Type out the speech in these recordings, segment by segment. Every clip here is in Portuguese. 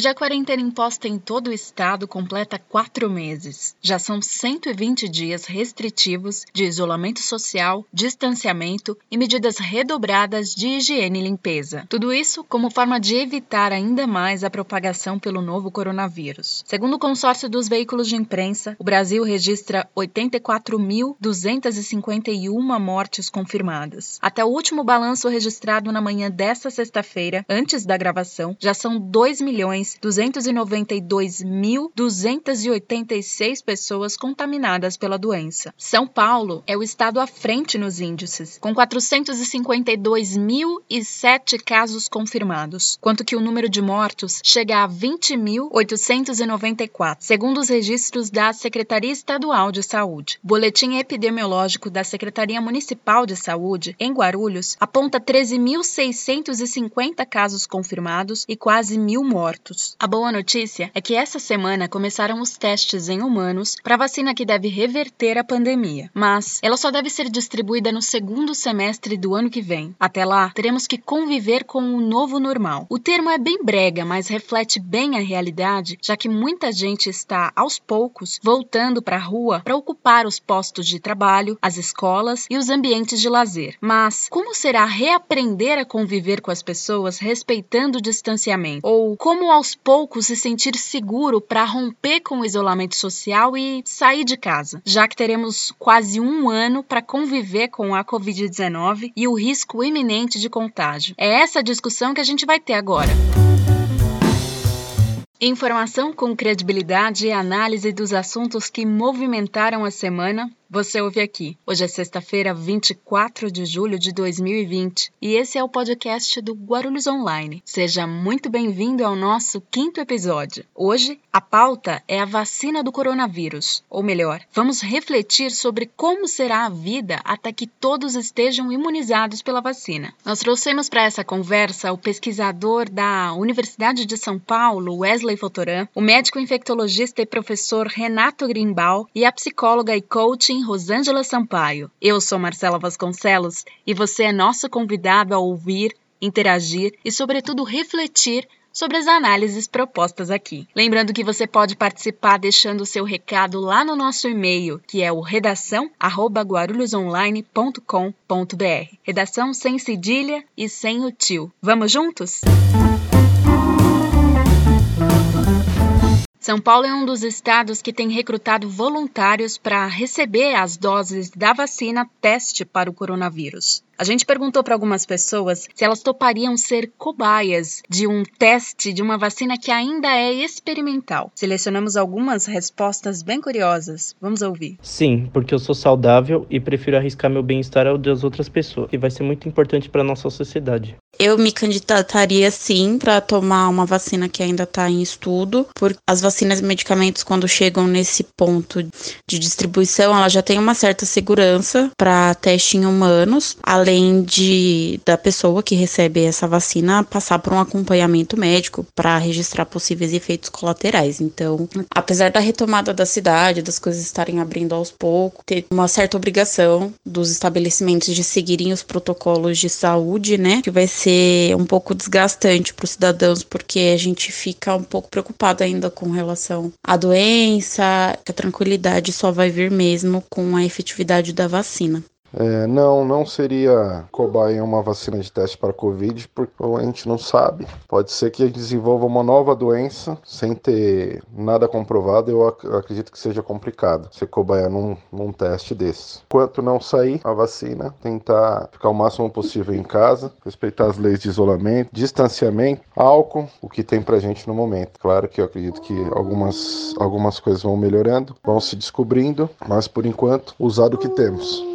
Hoje a quarentena imposta em todo o estado completa quatro meses. Já são 120 dias restritivos de isolamento social, distanciamento e medidas redobradas de higiene e limpeza. Tudo isso como forma de evitar ainda mais a propagação pelo novo coronavírus. Segundo o consórcio dos veículos de imprensa, o Brasil registra 84.251 mortes confirmadas. Até o último balanço registrado na manhã desta sexta-feira, antes da gravação, já são 2 milhões 292.286 pessoas contaminadas pela doença. São Paulo é o estado à frente nos índices, com 452.007 casos confirmados, quanto que o número de mortos chega a 20.894, segundo os registros da Secretaria Estadual de Saúde. O boletim epidemiológico da Secretaria Municipal de Saúde, em Guarulhos, aponta 13.650 casos confirmados e quase mil mortos. A boa notícia é que essa semana começaram os testes em humanos para a vacina que deve reverter a pandemia, mas ela só deve ser distribuída no segundo semestre do ano que vem. Até lá, teremos que conviver com o novo normal. O termo é bem brega, mas reflete bem a realidade, já que muita gente está, aos poucos, voltando para a rua para ocupar os postos de trabalho, as escolas e os ambientes de lazer. Mas como será reaprender a conviver com as pessoas respeitando o distanciamento? Ou como aos poucos se sentir seguro para romper com o isolamento social e sair de casa, já que teremos quase um ano para conviver com a Covid-19 e o risco iminente de contágio. É essa discussão que a gente vai ter agora. Informação com credibilidade e análise dos assuntos que movimentaram a semana você ouve aqui. Hoje é sexta-feira, 24 de julho de 2020 e esse é o podcast do Guarulhos Online. Seja muito bem-vindo ao nosso quinto episódio. Hoje, a pauta é a vacina do coronavírus, ou melhor, vamos refletir sobre como será a vida até que todos estejam imunizados pela vacina. Nós trouxemos para essa conversa o pesquisador da Universidade de São Paulo, Wesley Fotoran, o médico infectologista e professor Renato Grimbal e a psicóloga e coaching Rosângela Sampaio. Eu sou Marcela Vasconcelos e você é nosso convidado a ouvir, interagir e, sobretudo, refletir sobre as análises propostas aqui. Lembrando que você pode participar deixando seu recado lá no nosso e-mail, que é o redação@guarulhosonline.com.br. Redação sem cedilha e sem o tio. Vamos juntos? São Paulo é um dos estados que tem recrutado voluntários para receber as doses da vacina teste para o coronavírus. A gente perguntou para algumas pessoas se elas topariam ser cobaias de um teste de uma vacina que ainda é experimental. Selecionamos algumas respostas bem curiosas. Vamos ouvir. Sim, porque eu sou saudável e prefiro arriscar meu bem-estar ao das outras pessoas, que vai ser muito importante para nossa sociedade. Eu me candidataria sim para tomar uma vacina que ainda está em estudo, porque as vacinas e medicamentos quando chegam nesse ponto de distribuição, ela já tem uma certa segurança para teste em humanos, além além de da pessoa que recebe essa vacina passar por um acompanhamento médico para registrar possíveis efeitos colaterais. Então, apesar da retomada da cidade, das coisas estarem abrindo aos poucos, ter uma certa obrigação dos estabelecimentos de seguirem os protocolos de saúde, né, que vai ser um pouco desgastante para os cidadãos, porque a gente fica um pouco preocupado ainda com relação à doença, que a tranquilidade só vai vir mesmo com a efetividade da vacina. É, não, não seria cobaia uma vacina de teste para Covid, porque a gente não sabe. Pode ser que desenvolva uma nova doença sem ter nada comprovado. Eu ac acredito que seja complicado ser cobaia num, num teste desse. Enquanto não sair a vacina, tentar ficar o máximo possível em casa, respeitar as leis de isolamento, distanciamento, álcool, o que tem pra gente no momento. Claro que eu acredito que algumas, algumas coisas vão melhorando, vão se descobrindo, mas por enquanto, usar o que temos.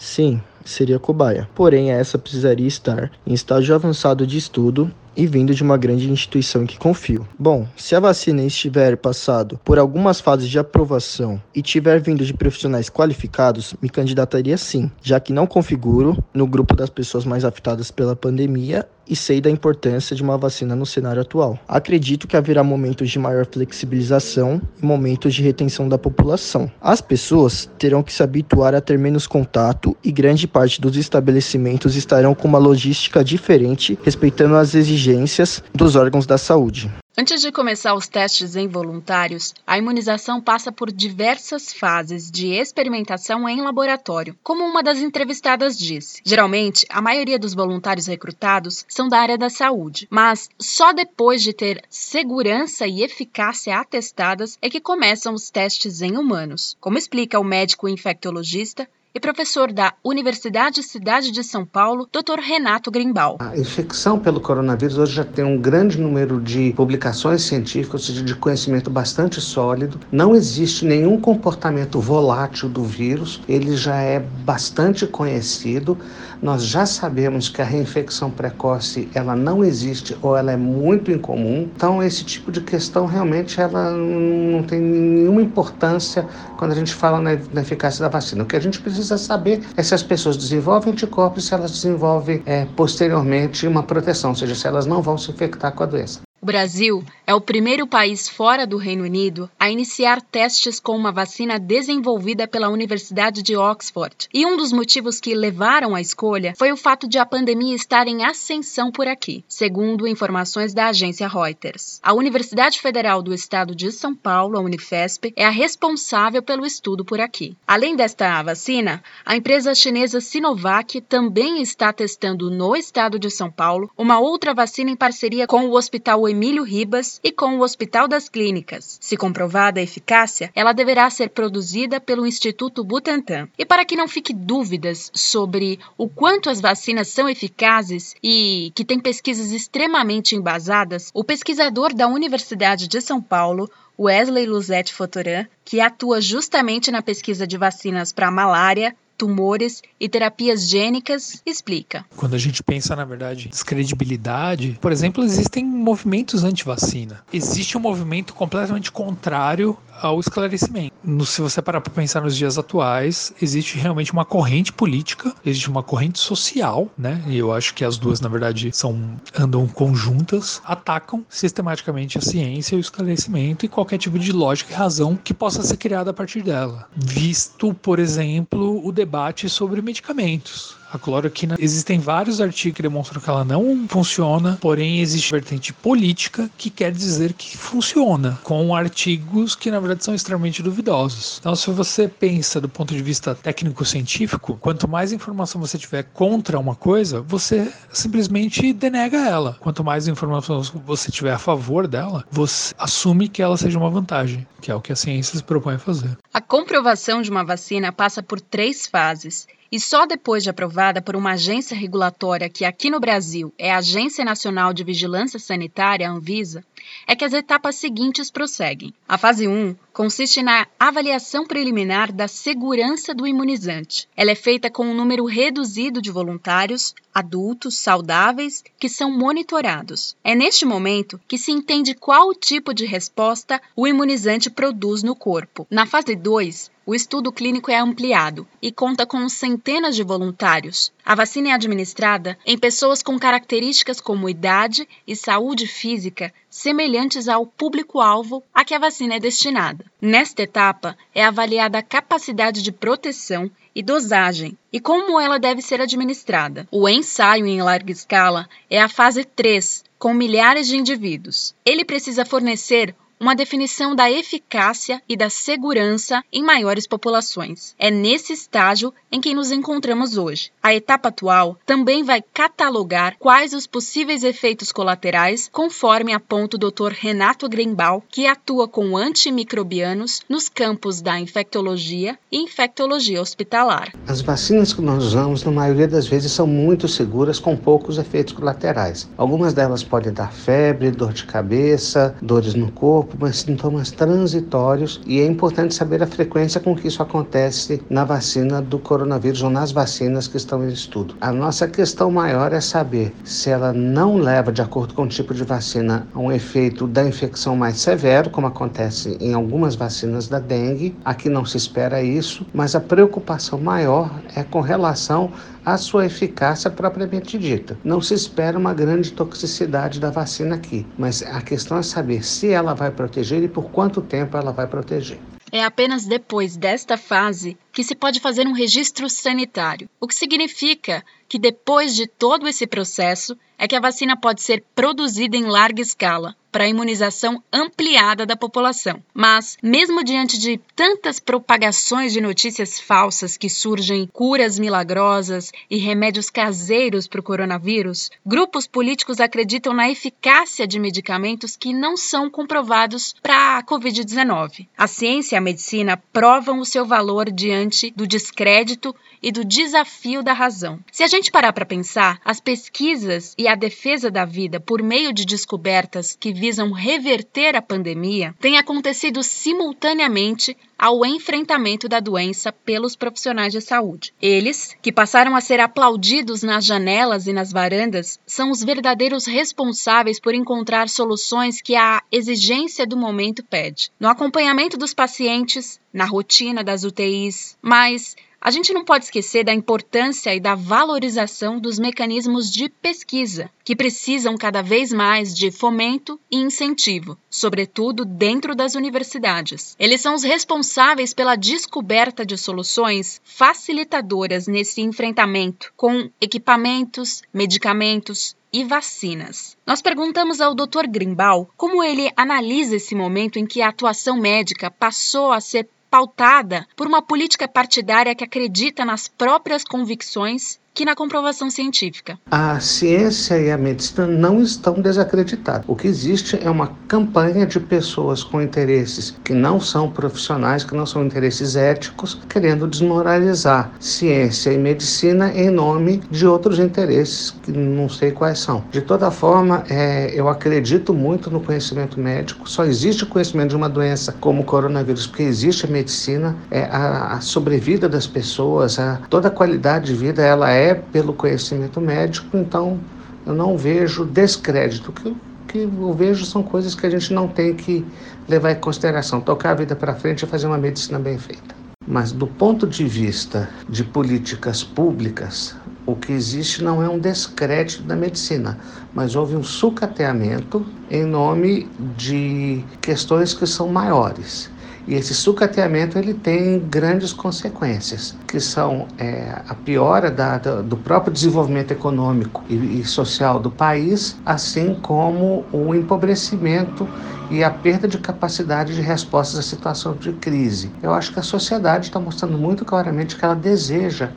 Sim, seria cobaia. Porém, essa precisaria estar em estágio avançado de estudo e vindo de uma grande instituição que confio. Bom, se a vacina estiver passado por algumas fases de aprovação e tiver vindo de profissionais qualificados, me candidataria sim, já que não configuro no grupo das pessoas mais afetadas pela pandemia e sei da importância de uma vacina no cenário atual. Acredito que haverá momentos de maior flexibilização e momentos de retenção da população. As pessoas terão que se habituar a ter menos contato e grande parte dos estabelecimentos estarão com uma logística diferente, respeitando as exigências dos órgãos da saúde. Antes de começar os testes em voluntários, a imunização passa por diversas fases de experimentação em laboratório, como uma das entrevistadas disse. Geralmente, a maioria dos voluntários recrutados são da área da saúde, mas só depois de ter segurança e eficácia atestadas é que começam os testes em humanos, como explica o médico infectologista e professor da Universidade Cidade de São Paulo, Dr. Renato Grimbal. A infecção pelo coronavírus hoje já tem um grande número de publicações científicas, ou seja, de conhecimento bastante sólido. Não existe nenhum comportamento volátil do vírus, ele já é bastante conhecido. Nós já sabemos que a reinfecção precoce ela não existe ou ela é muito incomum. Então esse tipo de questão realmente ela não tem nenhuma importância quando a gente fala na, eficácia da vacina. O que a gente precisa precisa saber é se as pessoas desenvolvem anticorpos, se elas desenvolvem é, posteriormente uma proteção, ou seja, se elas não vão se infectar com a doença. O Brasil é o primeiro país fora do Reino Unido a iniciar testes com uma vacina desenvolvida pela Universidade de Oxford. E um dos motivos que levaram à escolha foi o fato de a pandemia estar em ascensão por aqui, segundo informações da agência Reuters. A Universidade Federal do Estado de São Paulo, a Unifesp, é a responsável pelo estudo por aqui. Além desta vacina, a empresa chinesa Sinovac também está testando no estado de São Paulo uma outra vacina em parceria com o Hospital Emílio Ribas e com o Hospital das Clínicas. Se comprovada a eficácia, ela deverá ser produzida pelo Instituto Butantan. E para que não fique dúvidas sobre o quanto as vacinas são eficazes e que tem pesquisas extremamente embasadas, o pesquisador da Universidade de São Paulo, Wesley Luzette Fotoran, que atua justamente na pesquisa de vacinas para malária, tumores e terapias gênicas, explica. Quando a gente pensa, na verdade, descredibilidade, por exemplo, existem movimentos anti-vacina. Existe um movimento completamente contrário ao esclarecimento. No, se você parar para pensar nos dias atuais, existe realmente uma corrente política, existe uma corrente social, né? E eu acho que as duas, na verdade, são andam conjuntas, atacam sistematicamente a ciência o esclarecimento e qualquer tipo de lógica e razão que possa ser criada a partir dela. Visto, por exemplo, o debate sobre medicamentos. A cloroquina, existem vários artigos que demonstram que ela não funciona, porém existe vertente política que quer dizer que funciona, com artigos que na verdade são extremamente duvidosos. Então, se você pensa do ponto de vista técnico-científico, quanto mais informação você tiver contra uma coisa, você simplesmente denega ela. Quanto mais informação você tiver a favor dela, você assume que ela seja uma vantagem, que é o que a ciência se propõe a fazer. A comprovação de uma vacina passa por três fases e só depois de aprovada por uma agência regulatória que aqui no Brasil é a Agência Nacional de Vigilância Sanitária, a Anvisa, é que as etapas seguintes prosseguem. A fase 1 consiste na avaliação preliminar da segurança do imunizante. Ela é feita com um número reduzido de voluntários, adultos, saudáveis, que são monitorados. É neste momento que se entende qual tipo de resposta o imunizante produz no corpo. Na fase 2, o estudo clínico é ampliado e conta com centenas de voluntários. A vacina é administrada em pessoas com características como idade e saúde física semelhantes ao público-alvo a que a vacina é destinada. Nesta etapa, é avaliada a capacidade de proteção e dosagem e como ela deve ser administrada. O ensaio em larga escala é a fase 3, com milhares de indivíduos. Ele precisa fornecer uma definição da eficácia e da segurança em maiores populações. É nesse estágio em que nos encontramos hoje. A etapa atual também vai catalogar quais os possíveis efeitos colaterais, conforme aponta o Dr. Renato Greenbaum, que atua com antimicrobianos nos campos da infectologia e infectologia hospitalar. As vacinas que nós usamos, na maioria das vezes, são muito seguras com poucos efeitos colaterais. Algumas delas podem dar febre, dor de cabeça, dores no corpo mas sintomas transitórios e é importante saber a frequência com que isso acontece na vacina do coronavírus ou nas vacinas que estão em estudo. A nossa questão maior é saber se ela não leva, de acordo com o tipo de vacina, a um efeito da infecção mais severo, como acontece em algumas vacinas da dengue. Aqui não se espera isso, mas a preocupação maior é com relação à sua eficácia propriamente dita. Não se espera uma grande toxicidade da vacina aqui, mas a questão é saber se ela vai proteger e por quanto tempo ela vai proteger. É apenas depois desta fase que se pode fazer um registro sanitário, o que significa que depois de todo esse processo é que a vacina pode ser produzida em larga escala, para a imunização ampliada da população. Mas, mesmo diante de tantas propagações de notícias falsas que surgem curas milagrosas e remédios caseiros para o coronavírus, grupos políticos acreditam na eficácia de medicamentos que não são comprovados para a Covid-19. A ciência e a medicina provam o seu valor diante do descrédito e do desafio da razão. Se a gente parar para pensar, as pesquisas e a defesa da vida por meio de descobertas que visam reverter a pandemia têm acontecido simultaneamente ao enfrentamento da doença pelos profissionais de saúde. Eles, que passaram a ser aplaudidos nas janelas e nas varandas, são os verdadeiros responsáveis por encontrar soluções que a exigência do momento pede. No acompanhamento dos pacientes, na rotina das UTIs, mas a gente não pode esquecer da importância e da valorização dos mecanismos de pesquisa, que precisam cada vez mais de fomento e incentivo, sobretudo dentro das universidades. Eles são os responsáveis pela descoberta de soluções facilitadoras nesse enfrentamento, com equipamentos, medicamentos, e vacinas. Nós perguntamos ao Dr. Grimbal como ele analisa esse momento em que a atuação médica passou a ser pautada por uma política partidária que acredita nas próprias convicções que na comprovação científica. A ciência e a medicina não estão desacreditadas. O que existe é uma campanha de pessoas com interesses que não são profissionais, que não são interesses éticos, querendo desmoralizar ciência e medicina em nome de outros interesses que não sei quais são. De toda forma, é, eu acredito muito no conhecimento médico. Só existe conhecimento de uma doença como o coronavírus porque existe a medicina, é, a, a sobrevida das pessoas, a, toda a qualidade de vida, ela é é pelo conhecimento médico, então eu não vejo descrédito. O que, que eu vejo são coisas que a gente não tem que levar em consideração. Tocar a vida para frente e fazer uma medicina bem feita. Mas do ponto de vista de políticas públicas, o que existe não é um descrédito da medicina, mas houve um sucateamento em nome de questões que são maiores. E esse sucateamento ele tem grandes consequências, que são é, a piora da, da, do próprio desenvolvimento econômico e, e social do país, assim como o empobrecimento e a perda de capacidade de respostas à situação de crise. Eu acho que a sociedade está mostrando muito claramente que ela deseja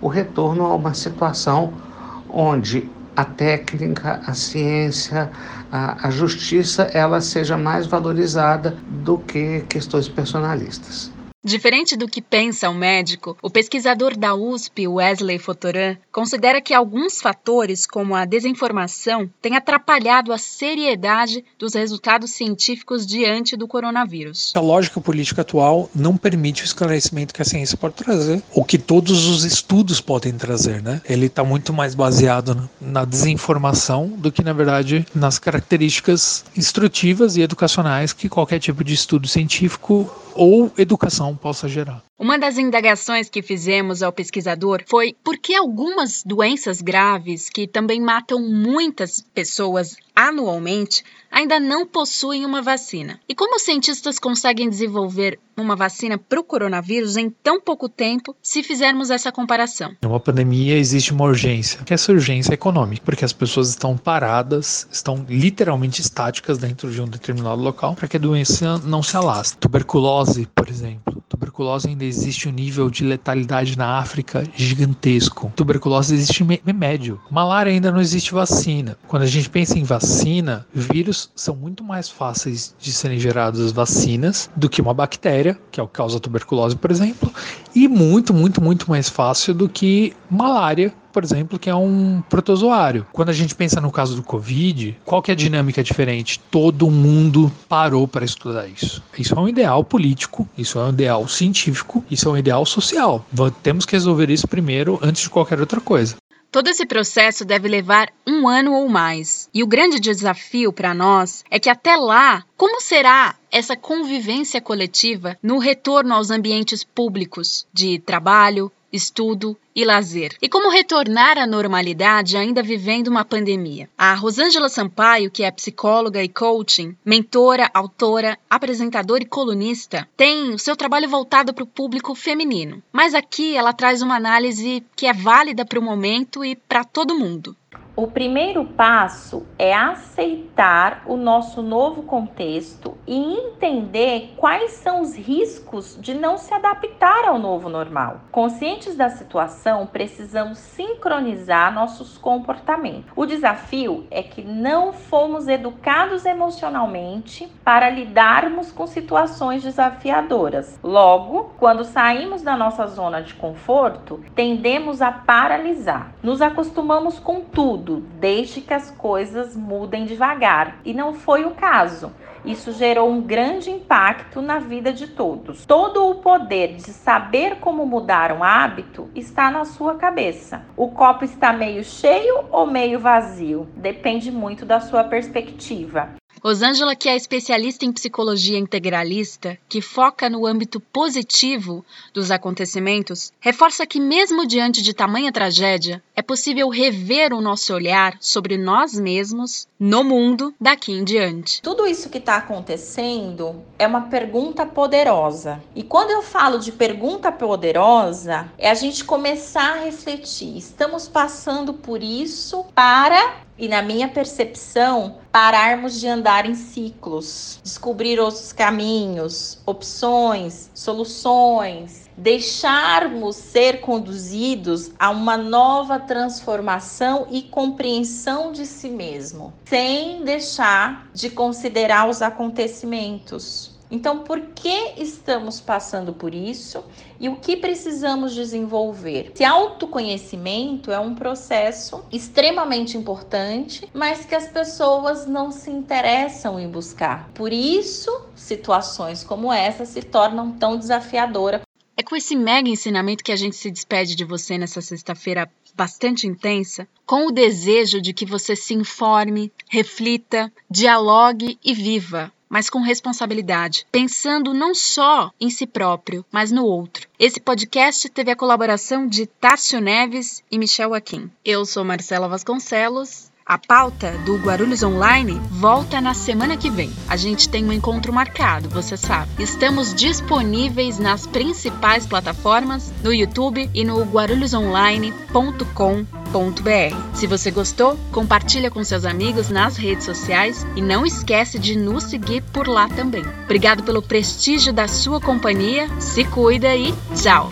o retorno a uma situação onde a técnica, a ciência, a, a justiça ela seja mais valorizada do que questões personalistas. Diferente do que pensa o médico, o pesquisador da USP, Wesley Fotoran, considera que alguns fatores, como a desinformação, têm atrapalhado a seriedade dos resultados científicos diante do coronavírus. A lógica política atual não permite o esclarecimento que a ciência pode trazer, ou que todos os estudos podem trazer, né? Ele está muito mais baseado na desinformação do que, na verdade, nas características instrutivas e educacionais que qualquer tipo de estudo científico ou educação possa gerar. Uma das indagações que fizemos ao pesquisador foi por que algumas doenças graves, que também matam muitas pessoas anualmente, ainda não possuem uma vacina. E como os cientistas conseguem desenvolver uma vacina para o coronavírus em tão pouco tempo se fizermos essa comparação? Numa pandemia existe uma urgência, que é essa urgência econômica, porque as pessoas estão paradas, estão literalmente estáticas dentro de um determinado local para que a doença não se alastre. Tuberculose, por exemplo. Tuberculose ainda existe um nível de letalidade na África gigantesco. Tuberculose existe remédio. Malária ainda não existe vacina. Quando a gente pensa em vacina, vírus são muito mais fáceis de serem gerados vacinas do que uma bactéria, que é o que causa tuberculose, por exemplo, e muito, muito, muito mais fácil do que malária, por exemplo, que é um protozoário. Quando a gente pensa no caso do Covid, qual que é a dinâmica diferente? Todo mundo parou para estudar isso. Isso é um ideal político, isso é um ideal científico, isso é um ideal social. Temos que resolver isso primeiro antes de qualquer outra coisa. Todo esse processo deve levar um ano ou mais. E o grande desafio para nós é que até lá, como será essa convivência coletiva no retorno aos ambientes públicos de trabalho, estudo e lazer. E como retornar à normalidade ainda vivendo uma pandemia? A Rosângela Sampaio, que é psicóloga e coaching, mentora, autora, apresentadora e colunista, tem o seu trabalho voltado para o público feminino. Mas aqui ela traz uma análise que é válida para o momento e para todo mundo. O primeiro passo é aceitar o nosso novo contexto e entender quais são os riscos de não se adaptar ao novo normal. Conscientes da situação, precisamos sincronizar nossos comportamentos. O desafio é que não fomos educados emocionalmente para lidarmos com situações desafiadoras. Logo, quando saímos da nossa zona de conforto, tendemos a paralisar. Nos acostumamos com tudo, desde que as coisas mudem devagar. E não foi o caso. Isso gerou um grande impacto na vida de todos. Todo o poder de saber como mudar um hábito está na sua cabeça. O copo está meio cheio ou meio vazio? Depende muito da sua perspectiva. Rosângela, que é especialista em psicologia integralista, que foca no âmbito positivo dos acontecimentos, reforça que, mesmo diante de tamanha tragédia, é possível rever o nosso olhar sobre nós mesmos no mundo daqui em diante. Tudo isso que está acontecendo é uma pergunta poderosa. E quando eu falo de pergunta poderosa, é a gente começar a refletir: estamos passando por isso para e, na minha percepção, pararmos de andar em ciclos, descobrir outros caminhos, opções, soluções, deixarmos ser conduzidos a uma nova transformação e compreensão de si mesmo, sem deixar de considerar os acontecimentos então, por que estamos passando por isso e o que precisamos desenvolver? Esse autoconhecimento é um processo extremamente importante, mas que as pessoas não se interessam em buscar. Por isso, situações como essa se tornam tão desafiadoras. É com esse mega ensinamento que a gente se despede de você nessa sexta-feira bastante intensa, com o desejo de que você se informe, reflita, dialogue e viva mas com responsabilidade, pensando não só em si próprio, mas no outro. Esse podcast teve a colaboração de Tássio Neves e Michel Akin. Eu sou Marcela Vasconcelos. A pauta do Guarulhos Online volta na semana que vem. A gente tem um encontro marcado, você sabe. Estamos disponíveis nas principais plataformas, no YouTube e no guarulhosonline.com se você gostou, compartilha com seus amigos nas redes sociais e não esquece de nos seguir por lá também. Obrigado pelo prestígio da sua companhia, se cuida e tchau!